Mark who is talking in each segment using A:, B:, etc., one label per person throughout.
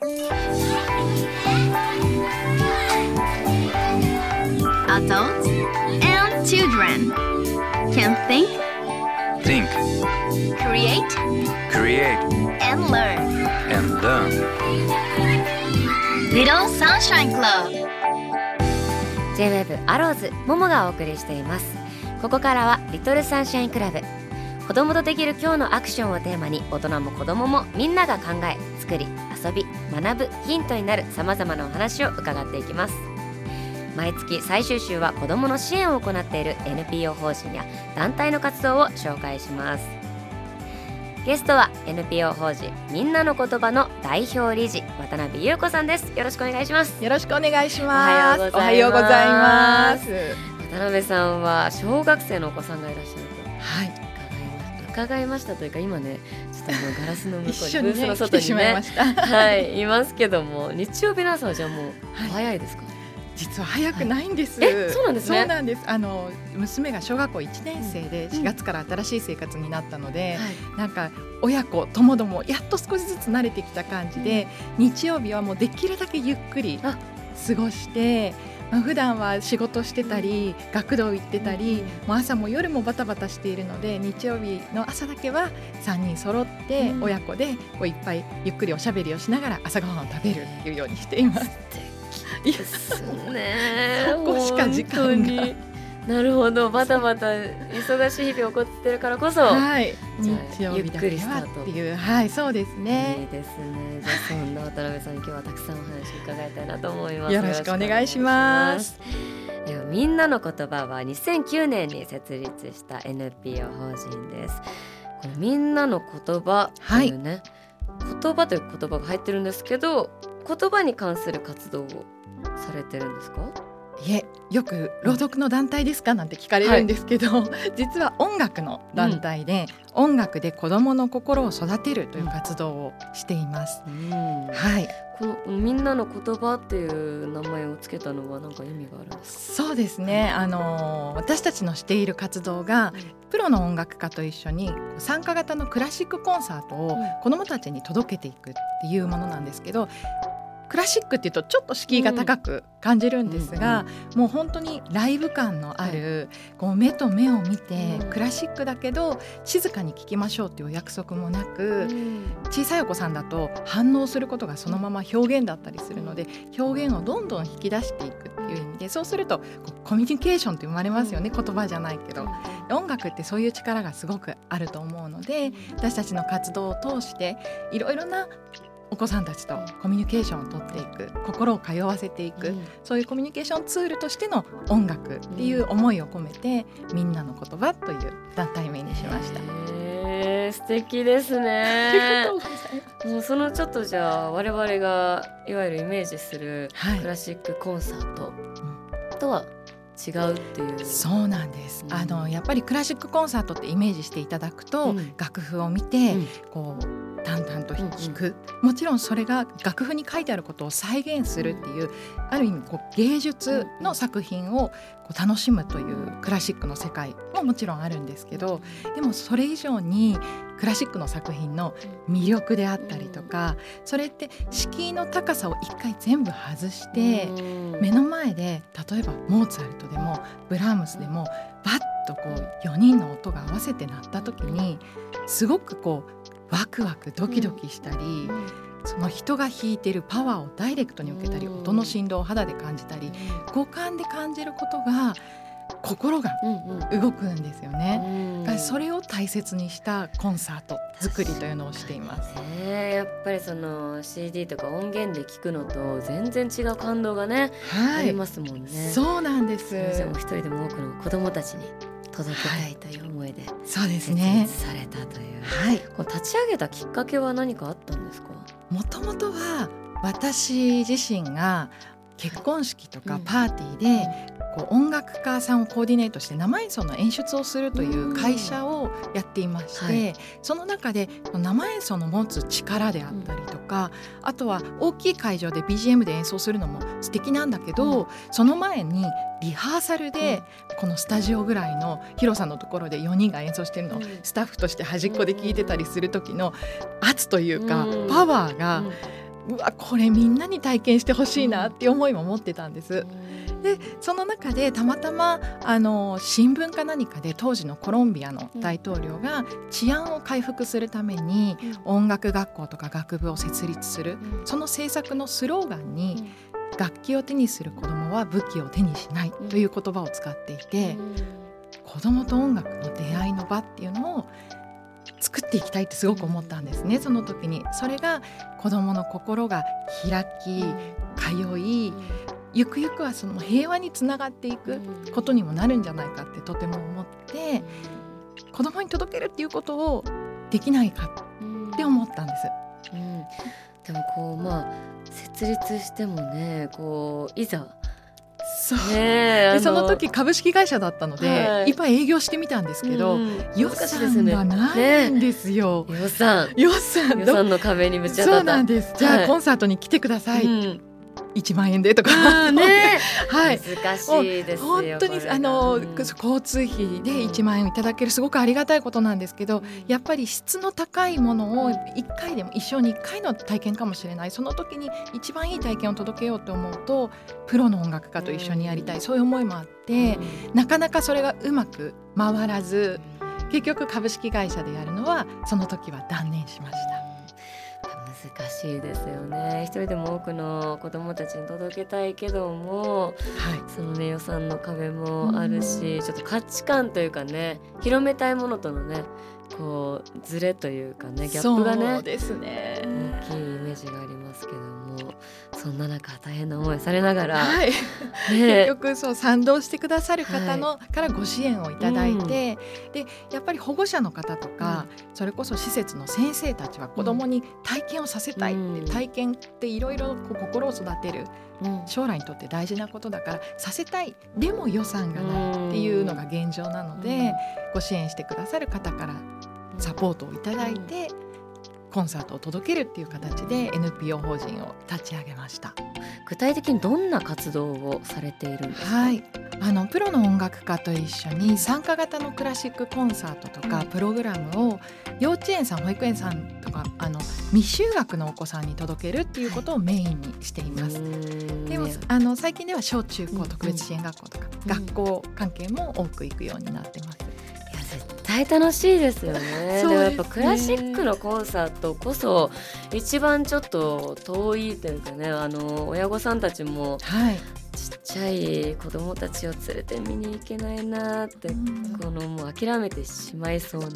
A: Adults and children can think,
B: Think,
A: create,
B: create,
A: and learn.
B: and learn.
A: Little Sunshine Club
C: J-WAVE アローズももがお送りしていますここからはリトルサンシャインクラブ子供とできる今日のアクションをテーマに大人も子供もみんなが考え作り遊び学ぶヒントになるさまざまなお話を伺っていきます。毎月最終週は子どもの支援を行っている NPO 法人や団体の活動を紹介します。ゲストは NPO 法人みんなの言葉の代表理事渡辺優子さんです。よろしくお願いします。
D: よろしくお願いします。
C: おはようございます。渡辺さんは小学生のお子さんがいらっしゃると。
D: はい、
C: 伺いましたというか今ねちょっとあのガラスの向
D: 一
C: こうに ブースの外に
D: てしまいま
C: ね
D: した。
C: はいいますけども日曜日の朝はじゃあもう
D: はい
C: 早いですか、
D: 実は早くないんです。
C: はいえそうなんですね
D: そうなんです。あの娘が小学校1年生で
C: うん
D: 4月から新しい生活になったので、
C: はい
D: なんか親子ともどもやっと少しずつ慣れてきた感じで、日曜日はもうできるだけゆっくり
C: あ
D: 過ごして。まあ、普段は仕事してたり学童行ってたり、もう朝も夜もバタバタしているので日曜日の朝だけは3人揃って
C: うん。
D: 親子でこういっぱいゆっくりおしゃべりをしながら朝ごはんを食べるっていうようにしています。いや
C: ですね。
D: そこしか時間が
C: なるほどバタバタ忙しい日々起こってるからこそ、
D: はい、日曜日だけ
C: ゆっくりスタ
D: はっていう、はい、そうです
C: いい
D: ね。
C: ですね。じゃあそんな渡辺さんに今日はたくさんお話伺いたいなと思います。
D: よろしくお願いします。
C: ではみんなの言葉は2009年に設立した NPO 法人です。みんなの言葉というね、言葉という言葉が入ってるんですけど、言葉に関する活動をされてるんですか？
D: いえ、よく朗読の団体ですか？なんて聞かれるんですけど、実は音楽の団体で、音楽で子どもの心を育てるという活動をしています。
C: うん
D: はい、
C: このみんなの言葉っていう名前をつけたのは何か意味があるんです
D: そうですね。あの私たちのしている活動が
C: か？
D: プロの音楽家と一緒に参加型のクラシックコンサートを
C: うん
D: 子どもたちに届けていくっていうものなんですけど。クラシックっていうとちょっと敷居が高く感じるんですが、もう本当にライブ感のある、こう目と目を見て、
C: うん。
D: クラシックだけど静かに聴きましょうっていうお約束もなく、
C: うん。
D: 小さいお子さんだと反応することがそのまま表現だったりするので表現をどんどん引き出していくっていう意味でそうするとコミュニケーションって生まれますよね、言葉じゃないけど。音楽ってそういう力がすごくあると思うので私たちの活動を通していろいろなお子さんたちとコミュニケーションをとっていく心を通わせていく、そういうコミュニケーションツールとしての音楽っていう思いを込めて「みんなの言葉」という団体名にしました。
C: へー素敵ですね。もうそのちょっとじゃあ我々がいわゆるイメージする
D: はい。
C: クラシックコンサートとは違うっていう。
D: そうなんです、
C: うん。
D: あのやっぱりクラシックコンサートってイメージしていただくと、
C: うん。
D: 楽譜を見て、
C: うん。
D: こう淡々と弾く、もちろんそれが楽譜に書いてあることを再現するっていう、ある意味こう芸術の作品をこう楽しむというクラシックの世界ももちろんあるんですけどでもそれ以上にクラシックの作品の魅力であったりとか、それって敷居の高さを一回全部外して。
C: うん。
D: 目の前で例えばモーツァルトでもブラームスでもバッとこう4人の音が合わせて鳴った時にすごくこうワクワクドキドキしたり、その人が弾いてるパワーをダイレクトに受けたり、
C: うん
D: 音の振動を肌で感じたり五感で感じることが心が
C: うんうん
D: 動くんですよね。
C: うん
D: だからそれを大切にしたコンサート作りというのをしています。
C: ねえやっぱりその CD とか音源で聞くのと全然違う感動がね、ありますもんね。
D: そうなんです。
C: 一人でも多くの子供たちに届けたいという思いで
D: そうです
C: 設
D: ね
C: 立。されたという。
D: はい。
C: この立ち上げたきっかけは何かあったんですか？
D: もともとは私自身が結婚式とか
C: うん
D: パーティーでこう音楽家さんをコーディネートして生演奏の演出をするという会社をやっていまして、
C: はい。
D: その中で生演奏の持つ力であったりとか、あとは大きい会場で BGM で演奏するのも素敵なんだけど、その前にリハーサルでこのスタジオぐらいの広さのところで4人が演奏してるのを
C: うん。
D: スタッフとして端っこで聞いてたりする時の圧というか
C: うん。
D: パワーが
C: うん。
D: うわこれみんなに体験してほしいなっていう思いも持ってたんです。でその中でたまたまあの新聞か何かで当時のコロンビアの大統領が治安を回復するために音楽学校とか学部を設立するその政策のスローガンに楽器を手にする子どもは武器を手にしないという言葉を使っていて子どもと音楽の出会いの場っていうのを作っていきたいってすごく思ったんですね。その時に。それが子どもの心が開き通いゆくゆくはその平和につながっていくことにもなるんじゃないかってとても思って子どもに届けるっていうことをできないかって思ったんです。
C: うん、でもこうまあ設立してもねこういざ。
D: そう。
C: ねあ
D: でその時株式会社だったので、
C: はい。
D: い、っぱい営業してみたんですけど、
C: うん。
D: 予算がないんですよ。
C: 予算。
D: 予算
C: 予
D: ど
C: 算の壁にぶち当たった。
D: そうなんです。じゃあ、
C: はい。
D: コンサートに来てください。
C: うん
D: 1万円でとか、
C: うんね。
D: はい。
C: 難しいですよ
D: 本当にあの、
C: うん。
D: 交通費で1万円いただけるすごくありがたいことなんですけどやっぱり質の高いものを1回でも一生に1回の体験かもしれない。その時に一番いい体験を届けようと思うとプロの音楽家と一緒にやりたい。そういう思いもあってなかなかそれがうまく回らず結局株式会社でやるのはその時は断念しました。
C: 難しいですよね。一人でも多くの子どもたちに届けたいけども
D: はい。
C: そのね予算の壁もあるし、ちょっと価値観というかね広めたいものとのねこうズレというかねギャップが
D: そう
C: ね
D: ですね。
C: 大きいイメージがありますけどもそんな中大変な思いされながら、
D: はい、結
C: ね
D: 局そう賛同してくださる方の、からご支援をいただいて、でやっぱり保護者の方とか、それこそ施設の先生たちは子どもに体験をさせたいって、
C: うん。
D: 体験っていろいろ心を育てる
C: うん。
D: 将来にとって大事なことだからさせたいでも予算がないっていうのが現状なので、ご支援してくださる方からサポートをいただいて、コンサートを届けるっていう形で NPO 法人を立ち上げました。
C: 具体的にどんな活動をされているんですか、
D: はい、あのプロの音楽家と一緒に参加型のクラシックコンサートとかプログラムを幼稚園さん保育園さんとかあの未就学のお子さんに届けるっていうことをメインにしています。でもあの最近では小中高特別支援学校とか、
C: うん。
D: 学校関係も多く行くようになってます。
C: 対楽しいですよね。
D: で
C: もやっぱクラシックのコンサートこそ一番ちょっと遠いというかねあの親御さんたちも
D: はい、
C: ちっちゃい子供たちを連れて見に行けないなって、
D: うん
C: このもう諦めてしまいそうなイ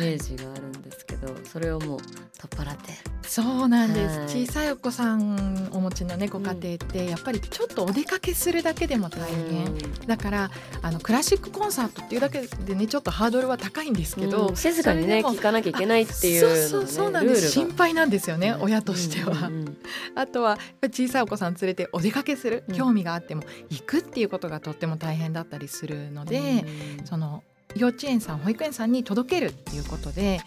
C: メージがあるんですけど、それをもう取っ払って。
D: そうなんです、
C: はい。
D: 小さいお子さんお持ちのねご家庭ってやっぱりちょっとお出かけするだけでも大変、だからあのクラシックコンサートっていうだけでねちょっとハードルは高いんですけど、
C: うん。静かにね聞かなきゃいけないっていうね
D: そうそうそうなんです。心配なんですよね、
C: が
D: 親としては、
C: うんうん
D: あとは小さいお子さん連れてお出かけする、
C: うん。
D: 興味があっても行くっていうことがとっても大変だったりするので、
C: うん
D: その幼稚園さん保育園さんに届けるっていうことで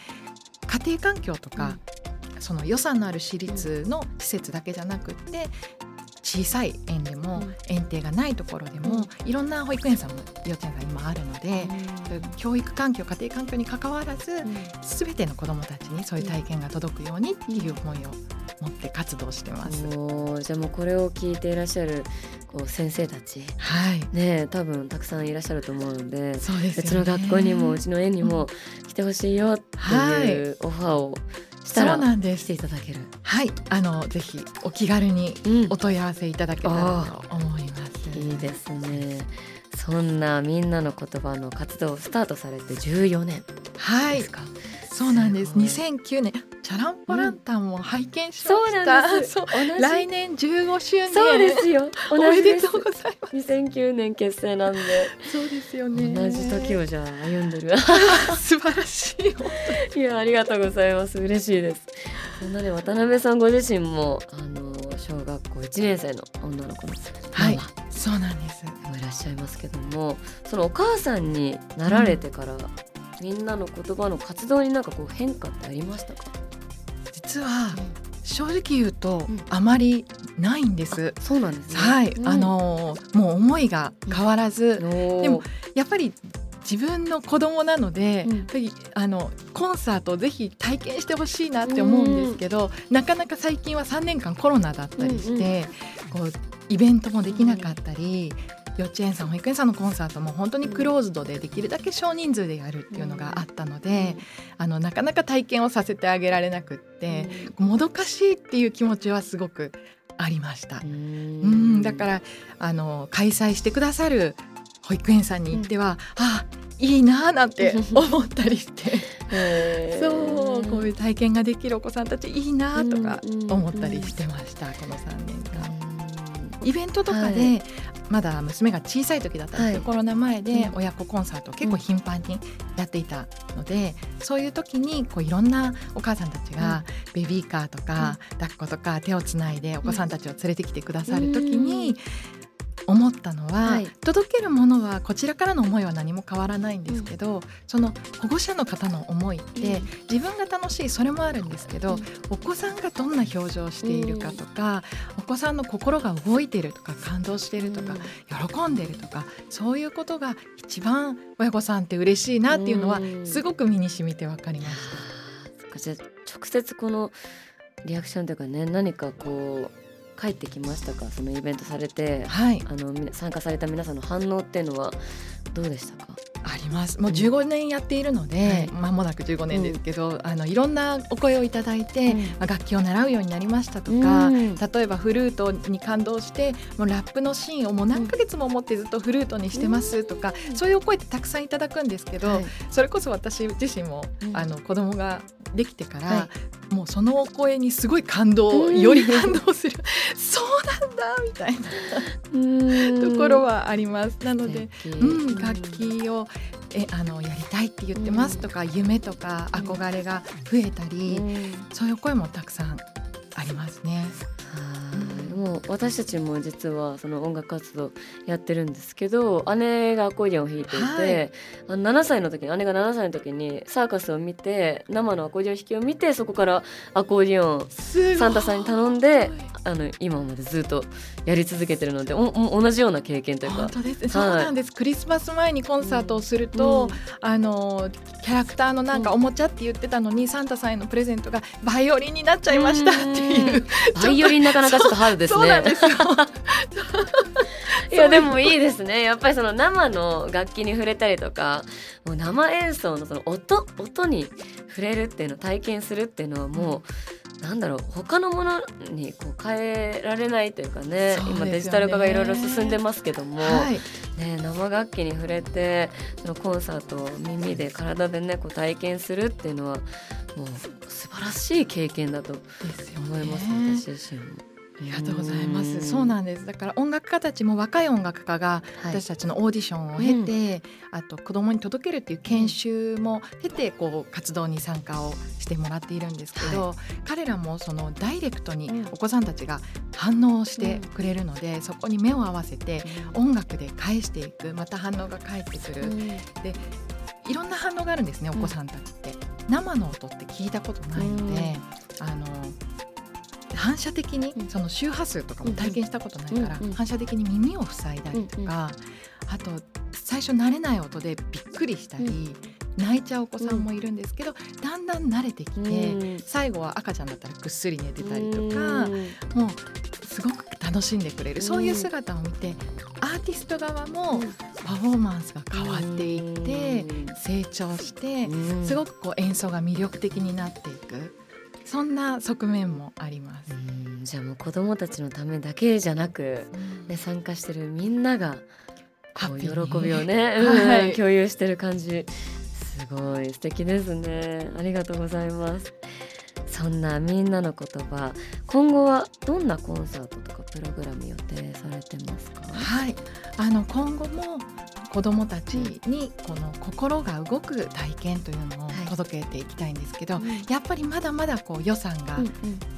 D: 家庭環境とか、その予算のある私立の施設だけじゃなくって小さい園でも、
C: うん。
D: 園庭がないところでも、いろんな保育園さんも幼稚園さん今あるので、教育環境家庭環境に関わらず、すべての子どもたちにそういう体験が届くようにっていう思いを持って活動してます。
C: じゃあもうこれを聞いていらっしゃるこう先生たち。
D: はい、
C: ね多分たくさんいらっしゃると思うので
D: そうですよね。
C: 別の学校にもうちの園にも来てほしいよっていうオファーをした
D: そう
C: ら
D: なんです
C: 来てい。ただける。
D: はい、あのぜひお気軽に
C: うん
D: お問い合わせいただけたらと思います。
C: いいですね。そんなみんなの言葉の活動をスタートされて14年
D: はい
C: です、か。
D: そうなんです。
C: すごい
D: 2009年チャランポランタンも拝見しました。
C: なん。
D: そう来年15周年。
C: そうですよ。
D: おめでとう。ございます。
C: 2009年結成なんで
D: そうですよね。
C: 同じ時をじゃあ歩んでる。
D: 素晴らしい。
C: いやありがとうございます嬉しいですそんなね渡辺さんご自身もあの小学校1年生の女の子の
D: はいそうなんです。
C: いらっしゃいますけどもそのお母さんになられてから、みんなの言葉の活動になんかこう変化ってありましたか、
D: 実は正直言うと、
C: うん。
D: あまりないんです。
C: そうなんですね。
D: はい、
C: うん。
D: あのもう思いが変わらず、
C: おー。
D: でもやっぱり自分の子供なので、
C: うん。
D: やっぱりあのコンサートをぜひ体験してほしいなって思うんですけど、なかなか最近は3年間コロナだったりして、こうイベントもできなかったり。幼稚園さん保育園さんのコンサートも本当にクローズドでできるだけ少人数でやるっていうのがあったので、あのなかなか体験をさせてあげられなくって、もどかしいっていう気持ちはすごくありました。うんだからあの開催してくださる保育園さんに行っては、あいいなあなんて 思ったりして。そうこういう体験ができるお子さんたちいいなあとか
C: うんうん
D: 思ったりしてました、この3年間。
C: うん。
D: イベントとかで、
C: はい
D: まだ娘が小さい時だったんですけど、
C: はい。
D: コロナ前で
C: うん。
D: 親子コンサートを結構頻繁にやっていたので、そういう時にこういろんなお母さんたちがベビーカーとか、抱っことか手をつないでお子さんたちを連れてきてくださる時に思ったのは、
C: はい。
D: 届けるものはこちらからの思いは何も変わらないんですけど、その保護者の方の思いって、自分が楽しいそれもあるんですけど、
C: うん。
D: お子さんがどんな表情をしているかとか、お子さんの心が動いてるとか感動してるとか、喜んでるとかそういうことが一番親御さんって嬉しいなっていうのは
C: うん。
D: すごく身に染みて分かりまし
C: そっか。じゃあ直接このリアクションというかね何かこう返ってきましたか？そのイベントされて。
D: た。はい。
C: あの参加された皆さんの反応っていうのはどうでしたか？
D: あります。も。う15年やっているので、間もなく15年ですけど、あのいろんなお声をいただいて、
C: うん。
D: まあ楽器を習うようになりましたとか、
C: うん。
D: 例えばフルートに感動してもうラップのシーンをもう何ヶ月も思ってずっとフルートにしてますとか、そういうお声ってたくさんいただくんですけど、
C: はい。
D: それこそ私自身も、
C: うん。
D: あの子供ができてから、
C: は
D: もうそのお声にすごい感動、
C: うん。
D: より感動する。そうなんだみたいなところはあります。なので、うん、楽器をえあのやりたいって言ってますとか、夢とか憧れが増えたり、
C: うん。
D: そういう声もたくさんありますね。
C: はいもう私たちも実はその音楽活動やってるんですけど姉がアコーディオンを弾いていて、
D: はい。
C: あの7歳の時に姉が7歳の時にサーカスを見て生のアコーディオン弾きを見てそこからアコーディオンサンタさんに頼んであの今までずっとやり続けてるのでおお同じような経験というか。
D: 本当です。ね、そうなんです。クリスマス前にコンサートをすると、あのキャラクターのなんかおもちゃって言ってたのに、サンタさんへのプレゼントがバイオリンになっちゃいましたっていう、
C: バイオリンなかなかちょっとハードです
D: そうなん
C: ね
D: ですよ。
C: いやでもいいですね。やっぱりその生の楽器に触れたりとかもう生演奏のその音音に触れるっていうのを体験するっていうのはもう、なんだろう他のものにこう変えられないというかね
D: ね。
C: 今デジタル化がいろいろ進んでますけども、
D: はい。
C: ね、生楽器に触れてそのコンサートを耳で体でねこう体験するっていうのはもう素晴らしい経験だと思います、
D: ね。
C: 私自身も。
D: ありがとうございま
C: うん。
D: す。そうなんです。だから音楽家たちも若い音楽家が
C: はい。
D: 私たちのオーディションを経て、あと子供に届けるっていう研修も経てこう活動に参加をしてもらっているんですけど、彼らもそのダイレクトに
C: うん。
D: お子さんたちが反応してくれるので、そこに目を合わせて音楽で返していく、また反応が返ってくる。いろんな反応があるんですね、お子さんたちって。生の音って聞いたことないので、あの反射的に
C: うん。
D: その周波数とかも体験したことないから、反射的に耳を塞いだりとか、あと最初慣れない音でびっくりしたり、泣いちゃうお子さんもいるんですけど、だんだん慣れてきて、
C: うん。
D: 最後は赤ちゃんだったらぐっすり寝てたりとか、もうすごく楽しんでくれる、そういう姿を見てアーティスト側もパフォーマンスが変わっていって、成長して、すごくこう演奏が魅力的になっていくそんな側面もあります。
C: うんじゃあもう子供たちのためだけじゃなく、ね、参加してるみんながこう喜びをね、
D: はい。
C: う ん共有してる感じ。すごい素敵ですね。ありがとうございます。そんなみんなの言葉今後はどんなコンサートとかプログラム予定されてますか？
D: はい、あの今後も子どもたちにこの心が動く体験というのを
C: はい。
D: 届けていきたいんですけど、
C: うん。
D: やっぱりまだまだこう予算が
C: うん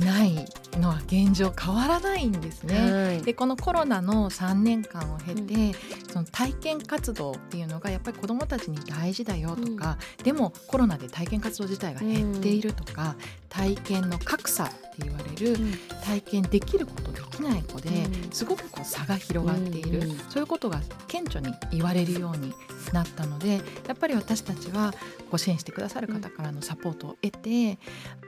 D: ないのは現状変わらないんです
C: うん
D: ね。
C: はい。
D: でこのコロナの3年間を経て、その体験活動っていうのがやっぱり子どもたちに大事だよとか、でもコロナで体験活動自体が減っているとか、体験の格差って言われる体験できることでききない子で、
C: うん。
D: すごくこう差が広がっている、そういうことが顕著に言われるようになったのでやっぱり私たちはご支援してくださる方からのサポートを得て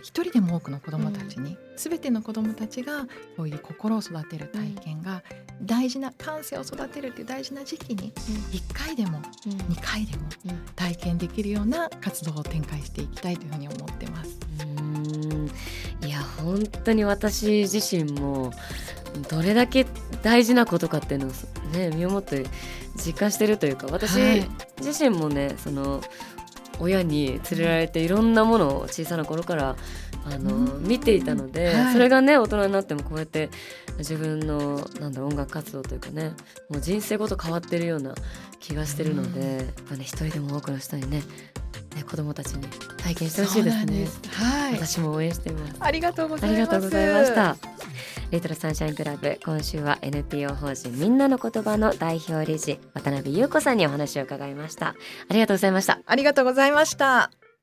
D: 一人でも多くの子どもたちに、全ての子どもたちがこういう心を育てる体験が大事な感性を育てるっていう大事な時期に1回でも2回でも
C: うん。
D: 体験できるような活動を展開していきたいというふうに思ってます。
C: いや本当に私自身もどれだけ大事なことかっていうのをね身をもって実感してるというか私
D: はい。
C: 自身もねその親に連れられていろんなものを小さな頃からあの、
D: うん。
C: 見ていたので、
D: はい。
C: それがね大人になってもこうやって自分のなんだ音楽活動というかねもう人生ごと変わってるような気がしてるので、
D: うん。
C: やっぱね一人でも多くの人にねね子供たちに体験してほしいですね。
D: はい。
C: 私も応援しています。
D: ありがとうござ
C: あ
D: います。
C: りがとうございました。レトロサンシャインクラブ今週は NPO 法人みんなの言葉の代表理事渡辺優子さんにお話を伺いました。ありがとうございました。
D: ありがとうございました。